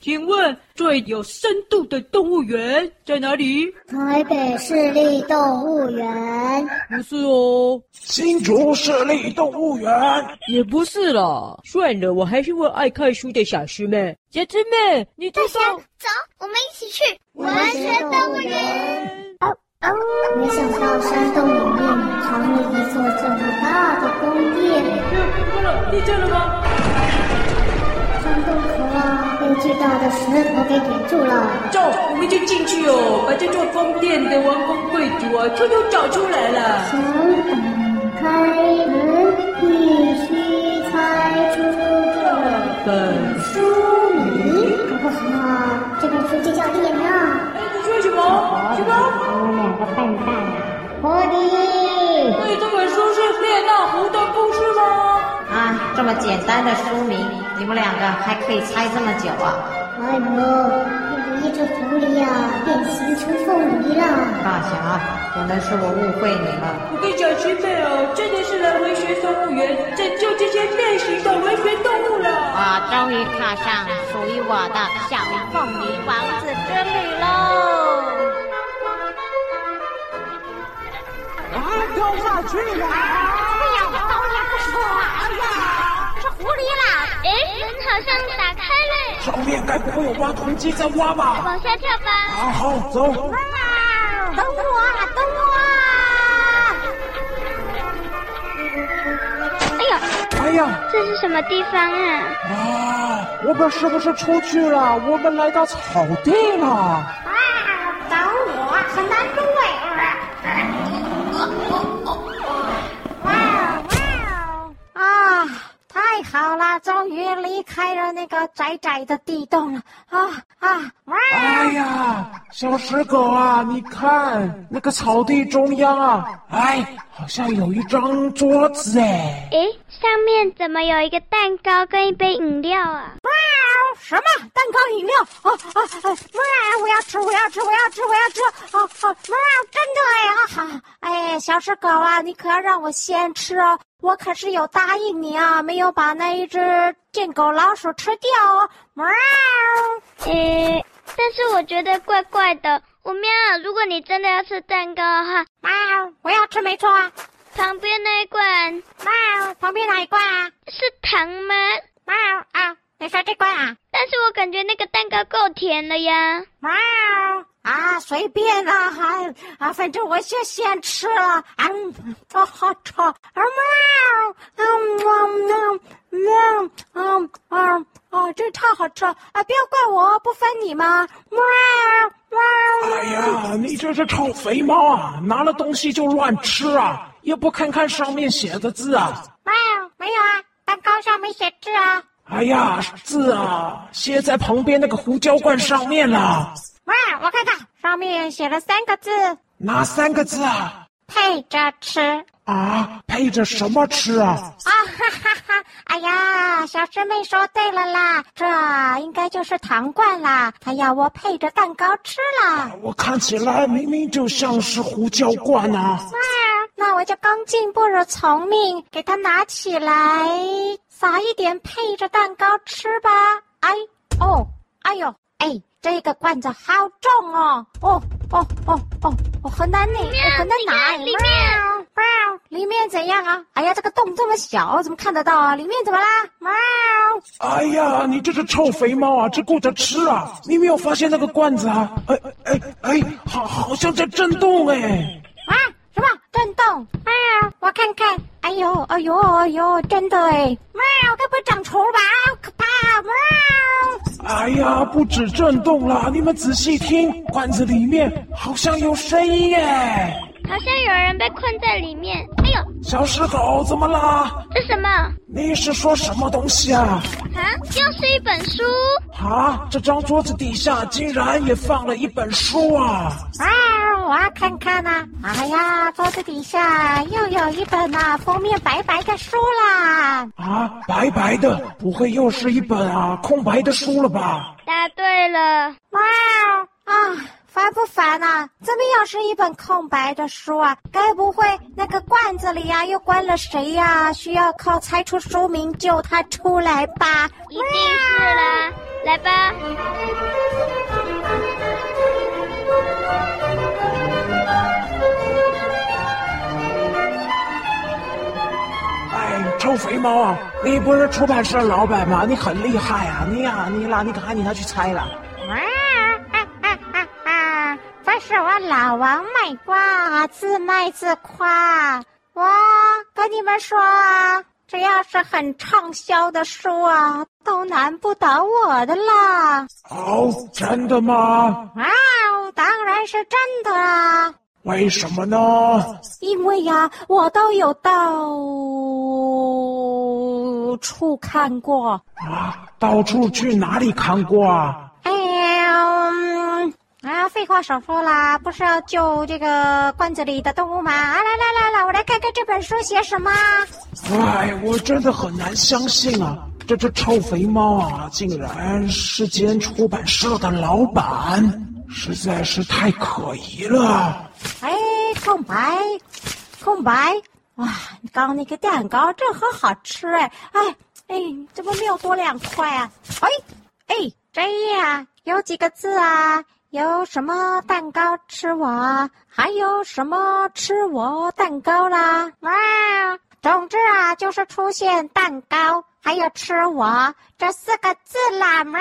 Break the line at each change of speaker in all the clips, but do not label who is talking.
请问最有深度的动物园在哪里？
台北市立动物园。
不是哦。
新竹市立动物园。
也不是啦。算了，我还是问爱看书的小师妹。小师妹，你走走，
走，我们一起去文学动物园。哦哦，没想到山洞里面藏了一座这么大的宫殿。
怎么了？地震了吗？
山洞口啊，被巨大的石头给堵住了。
走，我们就进去哦，把这座宫殿的王公贵族啊，偷偷找出来了。
想打开门，必须猜出这本书名。搞不好这本书就叫脸啊！
哎，你说什么？什么？
我们两个笨蛋啊！狐狸。
所以这本书是列那狐的
这么简单的书名，你们两个还可以猜这么久啊？
哎呦，有一只狐狸呀，变形成凤梨了。
大侠，可能是我误会你了。
我跟小狮妹哦，真的是来文学动物园拯救这些变形的文学动物了。
我终于踏上属于我的小凤梨王子之旅喽！
啊，掉下去了！
狐狸啦！哎，门好像打开了。
上面该不会有挖土机在挖吧？
往下跳吧。
好好走。
哇！等我，等我！哎呀！
哎呀！
这是什么地方啊？
啊！我们是不是出去了？我们来到草地了。啊！
等我，很难入
好了，终于离开了那个窄窄的地洞了啊啊！
哇哎呀，小石狗啊，你看那个草地中央啊，哎，好像有一张桌子哎。
哎，上面怎么有一个蛋糕跟一杯饮料啊？
喵！什么蛋糕饮料？啊啊啊！喵！我要吃，我要吃，我要吃，我要吃！啊啊！喵！真的呀啊好！哎，小石狗啊，你可要让我先吃哦。我可是有答应你啊，没有把那一只贱狗老鼠吃掉哦。喵！
诶，但是我觉得怪怪的。我喵，如果你真的要吃蛋糕哈，
喵，我要吃没错啊。
旁边那一罐，
喵，旁边哪一罐啊？
是糖吗？
喵啊，你说这罐啊？
但是我感觉那个蛋糕够甜了呀。
喵。啊，随便啦，还啊，反正我先先吃了，嗯，啊好吃，啊喵，嗯嗯嗯嗯嗯啊，这太好吃了，啊，不要怪我不分你嘛，喵喵。
哎呀，你这是臭肥猫啊，拿了东西就乱吃啊，也不看看上面写的字啊。
喵，没有啊，蛋糕上没写字啊。
哎呀，字啊，写在旁边那个胡椒罐上面了。
哇，我看到上面写了三个字，
哪三个字啊？
配着吃
啊？配着什么吃啊？
啊哈哈哈！哎呀，小师妹说对了啦，这应该就是糖罐啦，她要我配着蛋糕吃啦。
我看起来明明就像是胡椒罐啊！
哇，那我就恭敬不如从命，给它拿起来，撒一点配着蛋糕吃吧。哎，哦，哎呦，哎。这个罐子好重哦！哦哦哦哦哦，很难拿，很难拿。
里面，
喵，里面怎样啊？哎呀，这个洞这么小，怎么看得到啊？里面怎么啦？喵！
哎呀，你这只臭肥猫啊，只顾着吃啊！你没有发现那个罐子啊？哎哎哎，好，好像在震动哎！
啊，什么震动？哎呀，我看看。哎呦，哎呦，哎呦，真的哎！喵，该不会长虫吧？好可怕！喵！
哎呀，不止震动了，你们仔细听，罐子里面好像有声音耶！
好像有人被困在里面。哎呦，
小石头怎么啦？
这什么？
你是说什么东西啊？
啊，又是一本书。
啊，这张桌子底下竟然也放了一本书啊！
啊，我要看看呐、啊！哎呀，桌子底下又有一本啊，封面白白的书啦！
啊，白白的，不会又是一本啊空白的书了吧？
答对了！
哇啊！烦不烦啊？怎么又是一本空白的书啊？该不会那个罐子里呀、啊、又关了谁呀、啊？需要靠猜出书名救他出来吧？
一定是啦！来吧。
哎，臭肥猫啊！你不是出版社老板吗？你很厉害啊！你呀、啊，你啦，你赶快你拿去猜了。
是我老王卖瓜，自卖自夸。我跟你们说啊，只要是很畅销的书啊，都难不倒我的啦。
哦，真的吗？
啊，当然是真的啊。
为什么呢？
因为呀，我都有到处看过。
啊，到处去哪里看过啊？
哎呀，嗯，啊，废话少说啦，不是要救这个罐子里的动物吗？啊，来来来来，我来看看这本书写什么。
哎，我真的很难相信啊，这只臭肥猫啊，竟然是间出版社的老板。实在是太可疑了！
哎，空白，空白！哇，刚刚那个蛋糕正很好吃哎！哎哎，怎么没有多两块啊？哎哎，这页啊，有几个字啊？有什么蛋糕吃我？还有什么吃我蛋糕啦？哇，总之啊，就是出现蛋糕还有吃我这四个字啦！喵。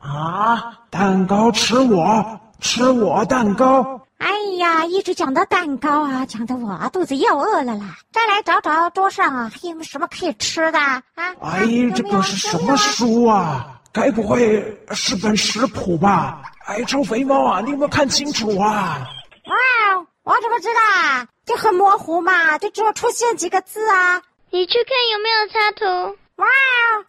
啊！蛋糕吃我，吃我蛋糕！
哎呀，一直讲到蛋糕啊，讲得我肚子又饿了啦！再来找找桌上啊，还有没有什么可以吃的啊？
哎，这个是什么书啊？该不会是本食谱吧？哎，臭肥猫啊，你有没有看清楚啊？
哇，我怎么知道啊？就很模糊嘛，就只有出现几个字啊。
你去看有没有插图。
哇，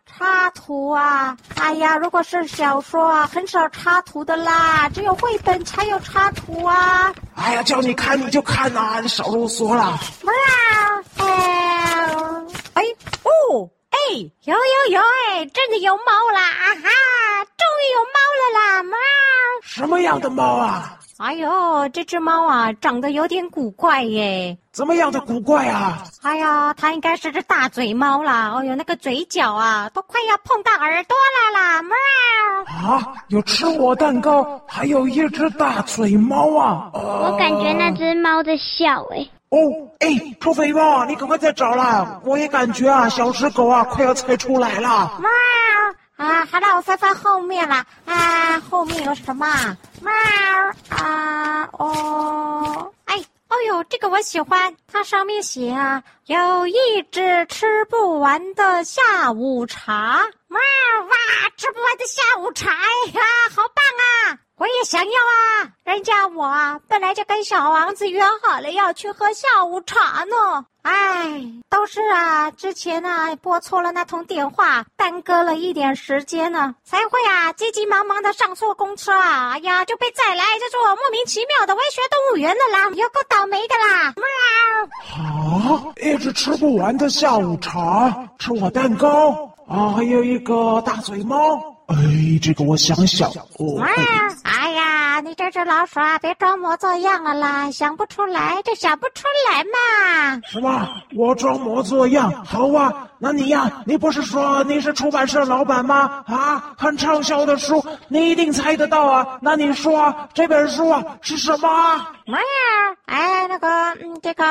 插图啊！哎呀，如果是小说啊，很少插图的啦，只有绘本才有插图啊。
哎呀，叫你看你就看呐、啊，你少啰嗦了。
哇，哎，哎，哦，哎，有有有，哎，真的有猫啦！啊哈，终于有猫了啦！猫，
什么样的猫啊？
哎呦，这只猫啊，长得有点古怪耶。
怎么样的古怪啊？
哎呀，它应该是只大嘴猫啦。哎呦，那个嘴角啊，都快要碰到耳朵了啦！喵。
啊，有吃我蛋糕，还有一只大嘴猫啊！
我感觉那只猫在笑诶。
哦，哎，臭肥猫，你赶快再找啦！我也感觉啊，小石狗啊，快要猜出来了。
猫。啊，好了，我翻翻后面了。啊，后面有什么？猫啊，哦，哎，哦呦，这个我喜欢。它上面写啊，有一只吃不完的下午茶。猫哇，吃不完的下午茶，哎呀，好棒啊！我也想要啊！人家我啊，本来就跟小王子约好了要去喝下午茶呢。哎，都是啊，之前啊拨错了那通电话，耽搁了一点时间呢，才会啊急急忙忙的上错公车啊，哎呀就被载来这座莫名其妙的文学动物园了啦，有够倒霉的啦！
喵！啊，一直吃不完的下午茶，吃我蛋糕啊，还有一个大嘴猫。哎，这个我想想哦。
哇，哎呀，你这只老鼠啊，别装模作样了啦！想不出来就想不出来嘛。
什么？我装模作样？好啊，那你呀，你不是说你是出版社老板吗？啊，很畅销的书，你一定猜得到啊。那你说这本书啊是什么？
哇，哎，那个，嗯，这个。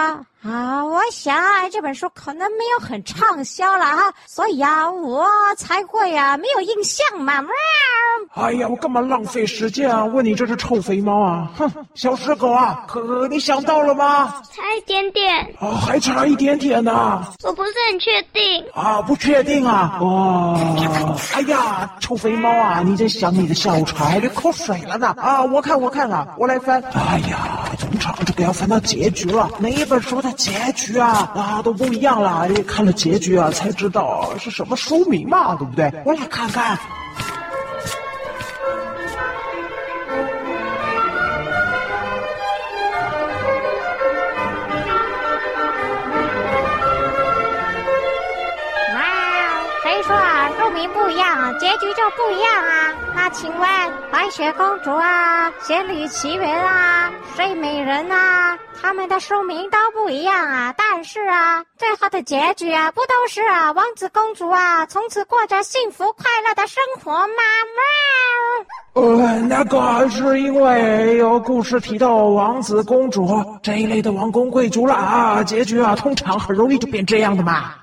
啊，我想这本书可能没有很畅销了哈，所以啊，我才会啊没有印象嘛。
哎呀，我干嘛浪费时间啊？问你这只臭肥猫啊！哼，小石狗啊，可你想到了吗？
差一点点。
啊，还差一点点呢。
我不是很确定。
啊，不确定啊。哦，哎呀，臭肥猫啊，你在想你的下午茶流口水了呢。啊，我看我看啊，我来翻。哎呀，总长这个要翻到结局了，每一本书的？结局啊啊都不一样了，哎看了结局啊才知道是什么书名嘛，对不对？我来看看。
不一样啊，结局就不一样啊。那请问，白雪公主啊，仙女奇缘啊，睡美人啊，他们的书名都不一样啊。但是啊，最后的结局啊，不都是啊，王子公主啊，从此过着幸福快乐的生活吗？
呃，那个是因为有故事提到王子公主这一类的王公贵族了啊，结局啊，通常很容易就变这样的嘛。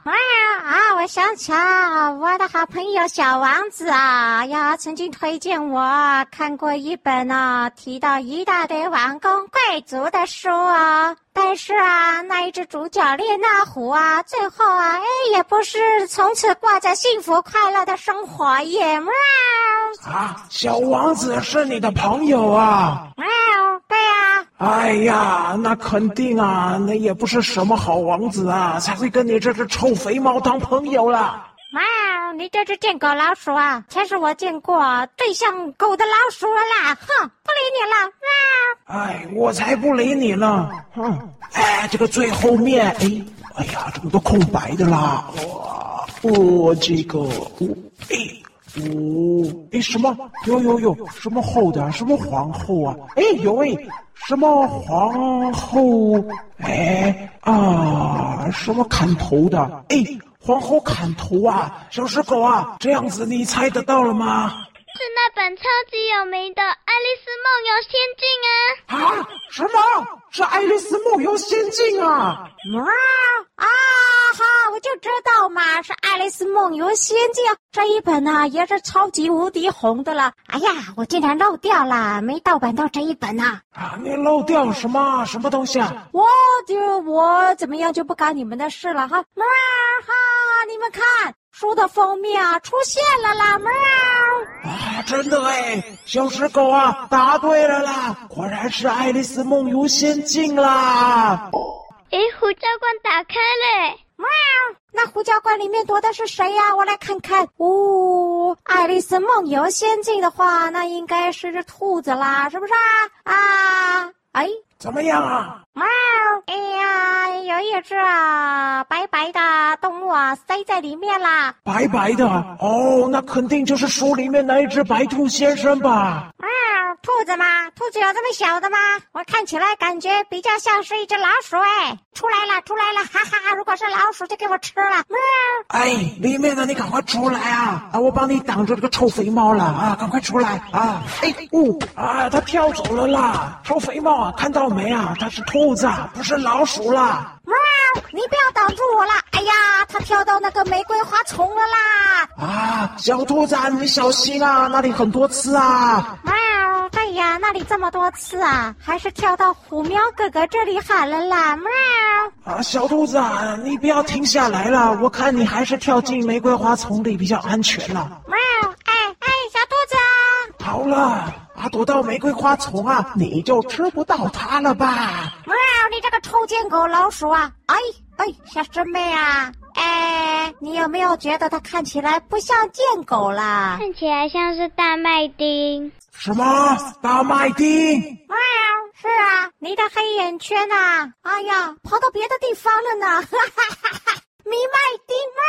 啊啊！我想起啊，我的好朋友小王子啊，呀，曾经推荐我看过一本呢、啊，提到一大堆王公贵族的书啊。但是啊，那一只主角列那虎啊，最后啊，哎，也不是从此过着幸福快乐的生活耶。喵！
啊，小王子是你的朋友啊？
喵。
哎呀，那肯定啊，那也不是什么好王子啊，才会跟你这只臭肥猫当朋友了。
喵，你这只贱狗老鼠啊，才是我见过最像狗的老鼠了啦！哼，不理你了。喵。
哎，我才不理你呢。哼，哎，这个最后面，哎，哎呀，这么多空白的啦。哇，哦，这个，哦，哎。哦，哎，什么？有有有，什么后的？什么皇后啊？哎，有哎，什么皇后？哎啊，什么砍头的？哎，皇后砍头啊！小石狗啊，这样子你猜得到了吗？
是那本超级有名的《爱丽丝梦游仙境》啊！
啊，什么？是《爱丽丝梦游仙境》啊？
啊啊哈！我就知道嘛，是《爱丽丝梦游仙境》这一本呢、啊，也是超级无敌红的了。哎呀，我竟然漏掉了，没盗版到这一本呢、啊。
啊，你漏掉什么？什么东西啊？
我就我怎么样就不干你们的事了哈！啊哈，你们看。书的封面啊，出现了啦！喵
啊，真的哎，小石狗啊，答对了啦！果然是《爱丽丝梦游仙境》啦！
哎，胡椒罐打开了！
喵，那胡椒罐里面躲的是谁呀？我来看看。哦，《爱丽丝梦游仙境》的话，那应该是只兔子啦，是不是啊？啊，哎。
怎么样啊？
喵！哎呀，有一只啊白白的动物啊塞在里面啦。
白白的？哦，那肯定就是书里面那一只白兔先生吧？
喵！兔子吗？兔子有这么小的吗？我看起来感觉比较像是一只老鼠哎！出来了，出来了！哈哈，如果是老鼠就给我吃了。喵！
哎，里面的你赶快出来啊！啊，我帮你挡住这个臭肥猫了啊！赶快出来啊！哎，呜、哦、啊，它跳走了啦！臭肥猫啊，看到。没啊，它是兔子，不是老鼠啦！
喵，你不要挡住我啦！哎呀，它跳到那个玫瑰花丛了啦！
啊，小兔子，你小心啊，那里很多刺啊！
喵，哎呀，那里这么多刺啊，还是跳到虎喵哥哥这里好了啦！喵，
啊，小兔子，你不要停下来了，我看你还是跳进玫瑰花丛里比较安全了。
喵，哎哎，小兔子，
好了。啊，躲到玫瑰花丛啊，你就吃不到它了吧？
喵！你这个臭贱狗老鼠啊！哎哎，小师妹啊，哎，你有没有觉得它看起来不像贱狗啦？
看起来像是大麦丁。
什么？大麦丁？
喵！是啊，你的黑眼圈啊，哎呀，跑到别的地方了呢。哈哈哈哈。米麦丁喵，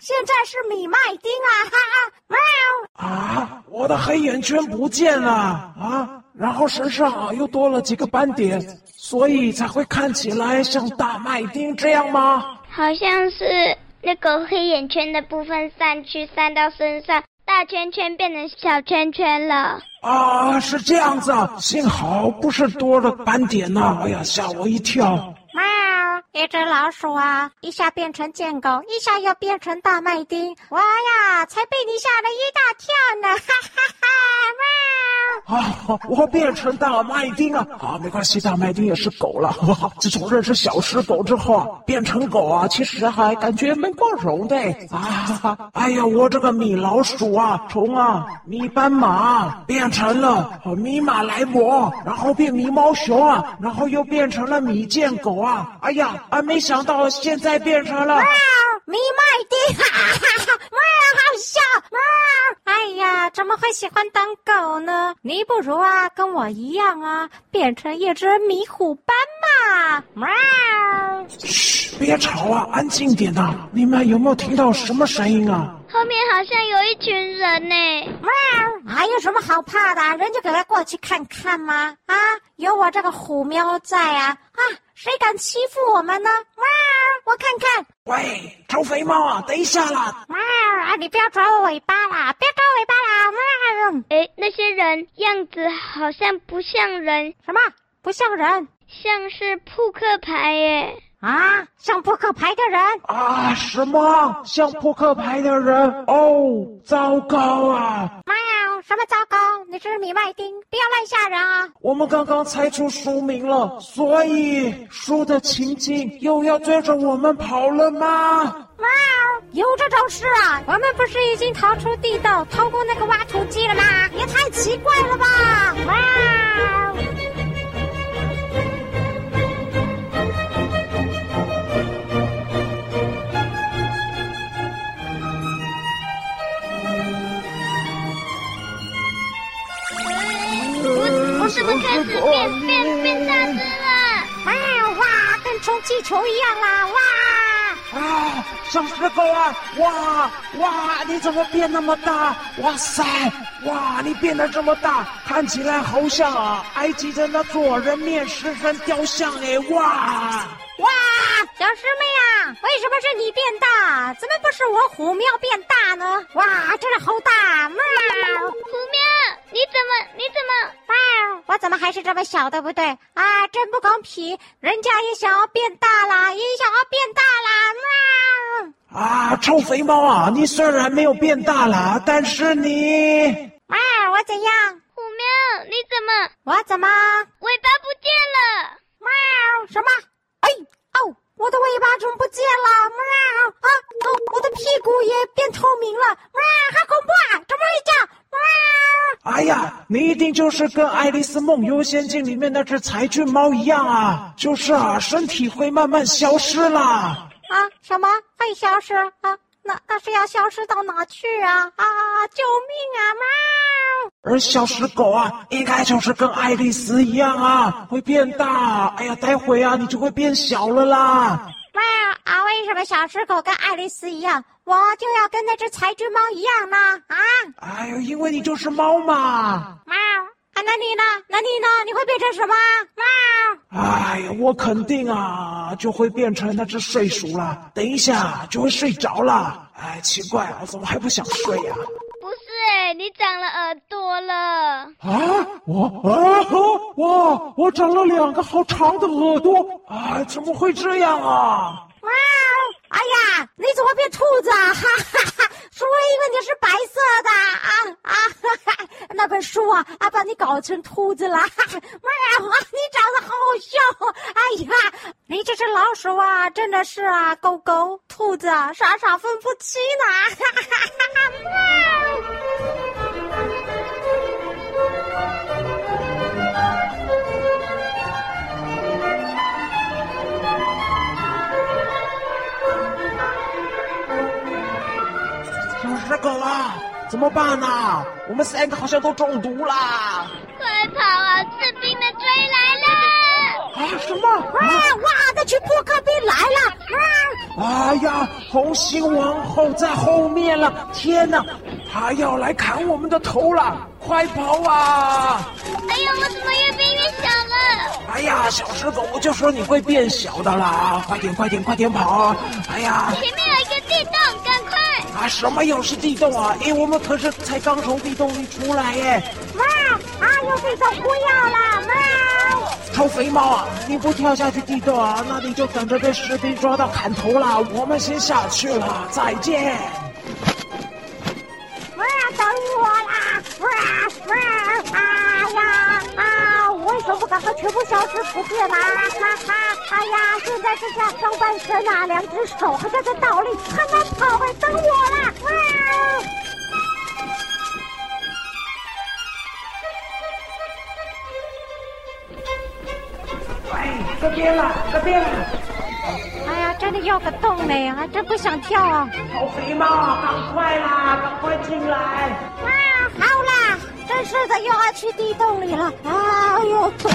现在是米麦丁啊！哈哈，喵
啊！我的黑眼圈不见了啊！然后身上又多了几个斑点，所以才会看起来像大麦丁这样吗？
好像是那个黑眼圈的部分散去，散到身上，大圈圈变成小圈圈了。
啊，是这样子啊！幸好不是多了斑点呐、啊！哎呀，吓我一跳。
一只老鼠啊，一下变成贱狗，一下又变成大麦丁，我呀，才被你吓了一大跳呢！哈哈，
啊，我变成大麦丁啊！啊，没关系，大麦丁也是狗了。自从认识小石狗之后啊，变成狗啊，其实还感觉蛮光荣的。啊，哎呀，我这个米老鼠啊，从啊米斑马变成了米马来貘，然后变米猫熊啊，然后又变成了米贱狗啊！哎呀！啊！没想到现在变成了
米麦丁，哈哈哈！哇，好笑！哇，哎呀，怎么会喜欢当狗呢？你不如啊，跟我一样啊，变成一只迷虎斑马。啊！喵！
嘘，别吵啊，安静点呐！你们有没有听到什么声音啊？
后面好像有一群人呢。
喵！还有什么好怕的？人就给他过去看看嘛！啊，有我这个虎喵在啊！啊，谁敢欺负我们呢？喵！我看看。
喂，臭肥猫啊，等一下啦！
哇！啊，你不要抓我尾巴啦！不要抓我尾巴啦！喵！
哎，那些人样子好像不像人。
什么？不像人？
像是扑克牌耶！
啊，像扑克牌的人
啊？什么？像扑克牌的人？哦，糟糕啊！
妈呀！什么糟糕？你是米麦丁，不要乱吓人啊！
我们刚刚猜出书名了，所以书的情景又要追着我们跑了吗？
喵！有这种事啊？我们不是已经逃出地道，逃过那个挖土机了吗？也太奇怪了吧！喵！
怎么开始变变变大只了？
哇哇，跟充气球一样啦！哇
啊，小石狗啊！哇哇，你怎么变那么大？哇塞！哇，你变得这么大，看起来好像啊，埃及的那座人面狮身雕像哎！哇
哇，小师妹啊，为什么是你变大？怎么不是我虎喵变大呢？哇，真的好大！喵，
虎喵，你怎么你怎么？
喵，我怎么还是这么小，对不对？啊，真不公平！人家也想要变大啦，也想要变大啦！喵！
啊，臭肥猫啊，你虽然没有变大啦，但是你……
喵，我怎样？
虎喵，你怎么？
我怎么？
尾巴不见了！
喵，什么？哎哦，我的尾巴怎么不见了？喵啊哦，我的屁股也变透明了！喵，好恐怖啊！怎么会这样？喵！
哎呀，你一定就是跟《爱丽丝梦游仙境》里面那只柴郡猫一样啊，就是啊，身体会慢慢消失啦。
啊？什么会消失啊？那那是要消失到哪去啊？啊！救命啊！喵！
而小石狗啊，应该就是跟爱丽丝一样啊，会变大。哎呀，待会啊，你就会变小了啦。
喵啊！为什么小石狗跟爱丽丝一样，我就要跟那只柴郡猫一样呢？啊！
哎呦，因为你就是猫嘛。
喵！啊，那你呢？那你呢？你会变成什么？喵！
哎呀，我肯定啊，就会变成那只睡鼠了。等一下就会睡着了。哎，奇怪啊，怎么还不想睡呀？
不你长了耳朵了。
啊，我啊，哇，我长了两个好长的耳朵。啊，怎么会这样啊？
哇！哎呀，你怎么变兔子啊？哈哈哈！说我以为你是白色的啊啊！哈哈，那本书啊啊，把你搞成兔子了。喵！你长得好好笑。哎呀，你这只老鼠啊，真的是啊，狗狗兔子啊，傻傻分不清呢。哈哈哈哈！喵！
狗啊，怎么办呢、啊？我们三个好像都中毒啦！
快跑啊！士兵们追来了！
啊，什么？
啊哇！那群扑克兵来了！
啊哎呀，红心王后在后面了！天哪，他要来砍我们的头了！快跑啊！
哎呀，我怎么越变越小了？
哎呀，小石狗，我就说你会变小的啦！快点，快点，快点跑！哎呀，
前面有一个地洞，赶快！
啊，什么又是地洞啊？哎，我们可是才刚从地洞里出来耶！
哇！啊，有地洞不要了！喵！
臭肥猫啊，你不跳下去地洞啊，那你就等着被士兵抓到砍头了。我们先下去了，再
见。啊！为什么不赶快全部消失不见啦？哈哈！哎呀，现在剩下上半身啊，两只手还在这倒立，很难跑哎！等我啦！喵！
喂，这边了，这边了。
哎呀，真的要个洞呢，还真不想跳啊！
好肥猫，赶快啦，赶快进来！
啊，真是的，又要去地洞里了。哎呦，咚！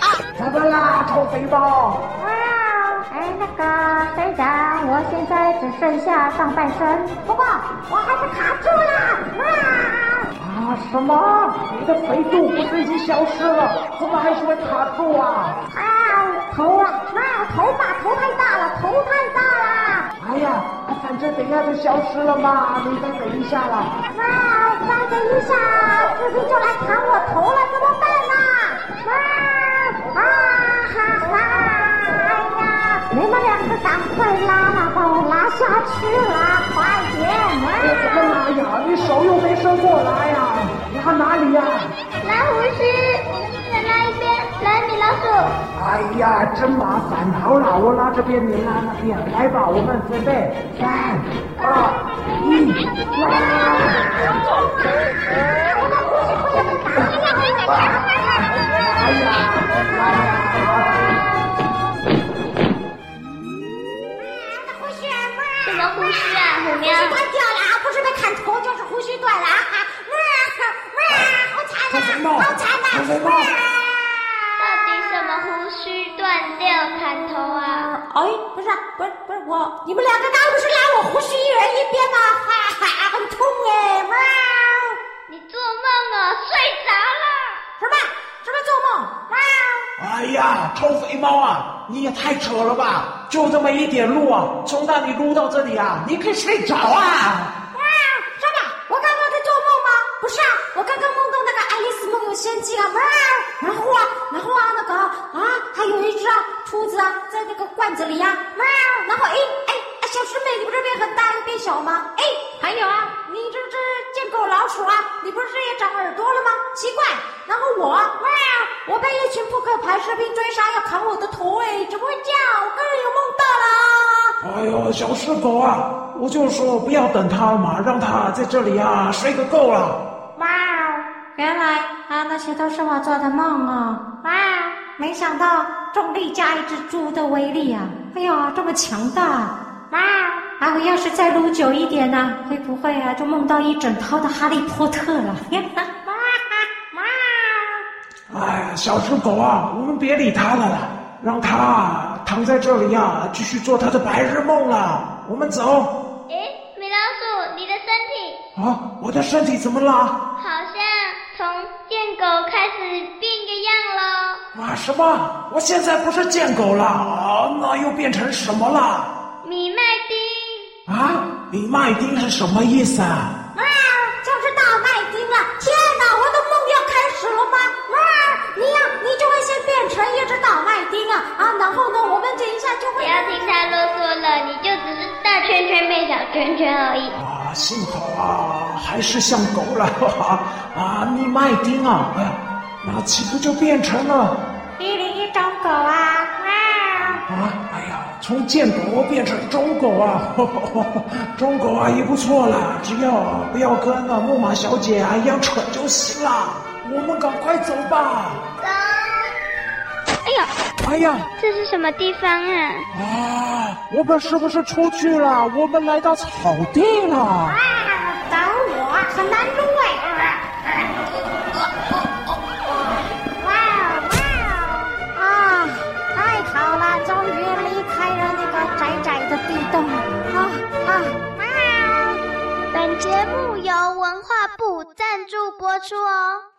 啊！
怎么啦，臭肥猫？
哇，哎，那个队长，我现在只剩下上半身，不过我还是卡住了。哇！
啊，什么？你的肥度不是已经消失了？怎么还是会卡住啊？
啊，头啊，哇，头发头太大了，头太大了。
哎呀，反正等一下就消失了嘛，你再等一下啦。
哇，再等一下，士兵就来砍我头了，怎么办呢？啊，啊哈哈！哎呀，你们两个赶快拉啦，把我拉下去了，快点！啊，
怎么拉呀？你手又没伸过来呀？拉哪里呀？
拉胡须，我们一人拉一边。来，米老鼠。
哎呀，真麻烦！好啦，我拉这边，你拉那边。来吧，我们准备，三、二！哎呀！
不是，不是，我，你们两个刚不是拉我胡须一人一边吗？哈哈，很痛哎！喵，
你做梦啊，睡着了？
什么？什么做梦？喵！
哎呀，臭肥猫啊，你也太扯了吧！就这么一点路啊，从那里撸到这里啊，你可以睡着啊！
哇，什么？我刚刚在做梦吗？不是啊，我刚刚梦到那个爱丽丝梦游仙境啊！哇，然后啊，然后啊，那个啊，还有一只啊兔子啊，在那个罐子里呀！喵，然后哎哎，小师妹，你不是变很大又变小吗？哎，还有啊，你这只见狗老鼠啊，你不是也长耳朵了吗？奇怪，然后我哇，我被一群扑克牌士兵追杀，要砍我的头，哎，怎么会这样？我刚刚有梦到了。
哎呦，小师狗啊，我就说不要等他嘛，让他在这里啊睡个够了。
哇，原来啊那些都是我做的梦啊！哇，没想到重力加一只猪的威力啊！哎呀，这么强大！哇，啊我要是再撸久一点呢、啊，会不会啊就梦到一整套的哈利波特了？哇哇！
哎呀，小猪狗啊，我们别理他了啦，让他躺在这里啊，继续做他的白日梦了。我们走。
诶，米老鼠，你的身体？
啊，我的身体怎么了？
好狗开始变个样了。
啊，什么？我现在不是贱狗了啊，那又变成什么了？
米麦丁。
啊，米麦丁是什么意思啊？
哇，就是大麦丁啊！天哪，我的梦要开始了吗？哇，你呀、啊，你就会先变成一只大麦丁啊啊，然后呢，我们等一下就会。
不要听他啰嗦了，你就只是大圈圈变小圈圈而已。
啊，幸好啊，还是像狗了，哈 哈啊，你麦丁啊，哎呀，那岂不就变成了
一零一种狗啊？哇！
啊，哎呀。从贱狗变成中狗啊，呵呵呵，忠狗啊也不错啦，只要不要跟那木马小姐啊一样蠢就行了。我们赶快走吧。
哎呀，这是什么地方啊？
啊，我们是不是出去了？我们来到草地了。
啊，等我，很难入味。哇哇啊！太好了，终于离开了那个窄窄的地洞。啊啊！
本节目由文化部赞助播出哦。